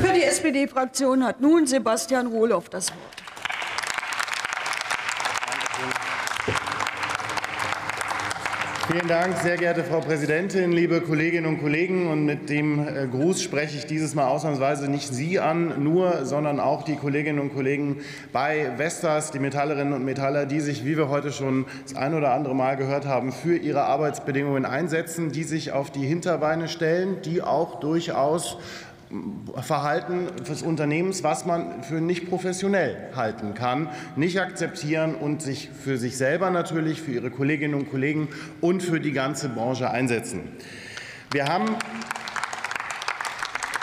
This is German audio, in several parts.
Für die SPD-Fraktion hat nun Sebastian Rohloff das Wort. Vielen Dank, sehr geehrte Frau Präsidentin, liebe Kolleginnen und Kollegen. Und mit dem äh, Gruß spreche ich dieses Mal ausnahmsweise nicht Sie an, nur, sondern auch die Kolleginnen und Kollegen bei Vestas, die Metallerinnen und Metaller, die sich, wie wir heute schon das ein oder andere Mal gehört haben, für ihre Arbeitsbedingungen einsetzen, die sich auf die Hinterbeine stellen, die auch durchaus Verhalten des Unternehmens, was man für nicht professionell halten kann, nicht akzeptieren und sich für sich selber natürlich, für ihre Kolleginnen und Kollegen und für die ganze Branche einsetzen. Wir haben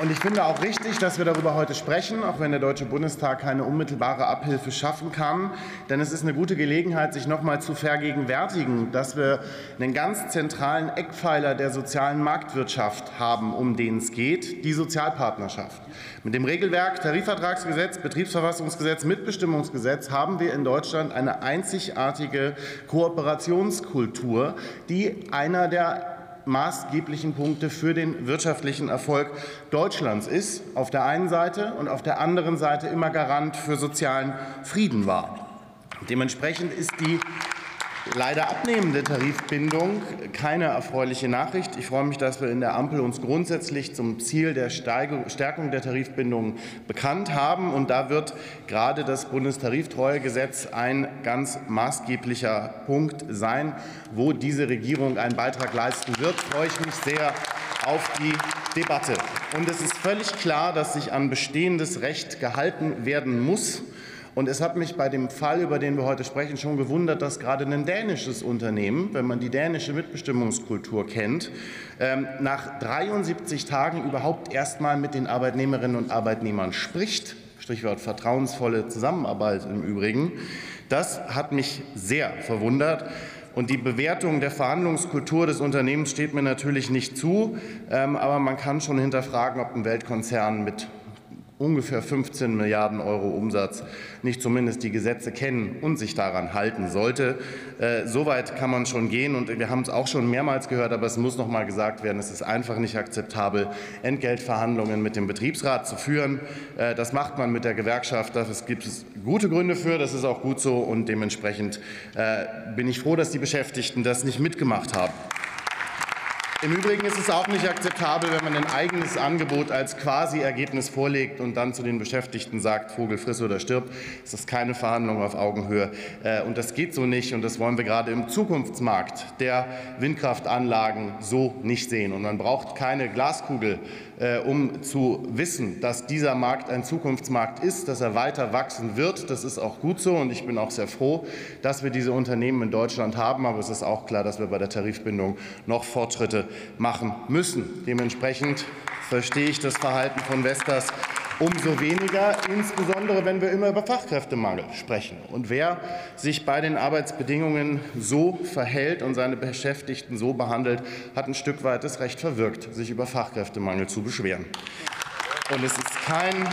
und ich finde auch richtig, dass wir darüber heute sprechen, auch wenn der Deutsche Bundestag keine unmittelbare Abhilfe schaffen kann. Denn es ist eine gute Gelegenheit, sich noch mal zu vergegenwärtigen, dass wir einen ganz zentralen Eckpfeiler der sozialen Marktwirtschaft haben, um den es geht, die Sozialpartnerschaft. Mit dem Regelwerk Tarifvertragsgesetz, Betriebsverfassungsgesetz, Mitbestimmungsgesetz haben wir in Deutschland eine einzigartige Kooperationskultur, die einer der maßgeblichen Punkte für den wirtschaftlichen Erfolg Deutschlands ist, auf der einen Seite und auf der anderen Seite immer Garant für sozialen Frieden war. Dementsprechend ist die leider abnehmende Tarifbindung keine erfreuliche Nachricht. Ich freue mich, dass wir in der Ampel uns grundsätzlich zum Ziel der Stärkung der Tarifbindung bekannt haben. Und da wird gerade das Bundestariftreuegesetz ein ganz maßgeblicher Punkt sein, wo diese Regierung einen Beitrag leisten wird. Freue ich mich sehr auf die Debatte. Und es ist völlig klar, dass sich an bestehendes Recht gehalten werden muss. Und es hat mich bei dem Fall, über den wir heute sprechen, schon gewundert, dass gerade ein dänisches Unternehmen, wenn man die dänische Mitbestimmungskultur kennt, ähm, nach 73 Tagen überhaupt erst mal mit den Arbeitnehmerinnen und Arbeitnehmern spricht. Stichwort vertrauensvolle Zusammenarbeit im Übrigen. Das hat mich sehr verwundert. Und die Bewertung der Verhandlungskultur des Unternehmens steht mir natürlich nicht zu. Ähm, aber man kann schon hinterfragen, ob ein Weltkonzern mit ungefähr 15 Milliarden Euro Umsatz nicht zumindest die Gesetze kennen und sich daran halten sollte. Äh, Soweit kann man schon gehen. Und wir haben es auch schon mehrmals gehört, aber es muss noch mal gesagt werden, es ist einfach nicht akzeptabel, Entgeltverhandlungen mit dem Betriebsrat zu führen. Äh, das macht man mit der Gewerkschaft. Dafür gibt es gute Gründe für. Das ist auch gut so. Und dementsprechend äh, bin ich froh, dass die Beschäftigten das nicht mitgemacht haben. Im Übrigen ist es auch nicht akzeptabel, wenn man ein eigenes Angebot als Quasi-Ergebnis vorlegt und dann zu den Beschäftigten sagt, Vogel friss oder stirb. Das ist keine Verhandlung auf Augenhöhe. Äh, und das geht so nicht. Und das wollen wir gerade im Zukunftsmarkt der Windkraftanlagen so nicht sehen. Und man braucht keine Glaskugel, äh, um zu wissen, dass dieser Markt ein Zukunftsmarkt ist, dass er weiter wachsen wird. Das ist auch gut so. Und ich bin auch sehr froh, dass wir diese Unternehmen in Deutschland haben. Aber es ist auch klar, dass wir bei der Tarifbindung noch Fortschritte machen müssen. Dementsprechend verstehe ich das Verhalten von Vestas umso weniger, insbesondere wenn wir immer über Fachkräftemangel sprechen. Und wer sich bei den Arbeitsbedingungen so verhält und seine Beschäftigten so behandelt, hat ein Stück weit das Recht verwirkt, sich über Fachkräftemangel zu beschweren. Und es ist kein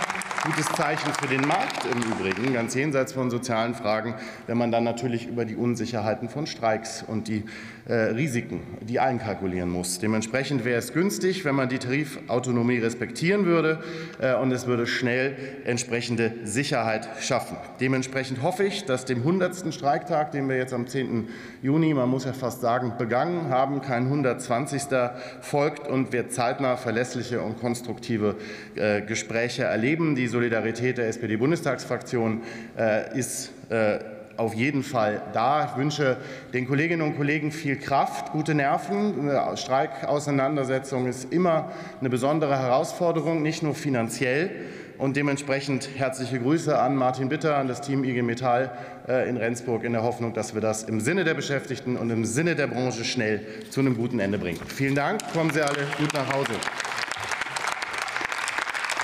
gutes Zeichen für den Markt im Übrigen, ganz jenseits von sozialen Fragen, wenn man dann natürlich über die Unsicherheiten von Streiks und die äh, Risiken, die einkalkulieren muss. Dementsprechend wäre es günstig, wenn man die Tarifautonomie respektieren würde äh, und es würde schnell entsprechende Sicherheit schaffen. Dementsprechend hoffe ich, dass dem 100. Streiktag, den wir jetzt am 10. Juni, man muss ja fast sagen, begangen haben, kein 120. folgt und wir zeitnah verlässliche und konstruktive äh, Gespräche erleben. Die Solidarität der SPD-Bundestagsfraktion äh, ist äh, auf jeden Fall da. Ich wünsche den Kolleginnen und Kollegen viel Kraft, gute Nerven. Eine Streikauseinandersetzung ist immer eine besondere Herausforderung, nicht nur finanziell. Und dementsprechend herzliche Grüße an Martin Bitter, an das Team IG Metall äh, in Rendsburg, in der Hoffnung, dass wir das im Sinne der Beschäftigten und im Sinne der Branche schnell zu einem guten Ende bringen. Vielen Dank. Kommen Sie alle gut nach Hause.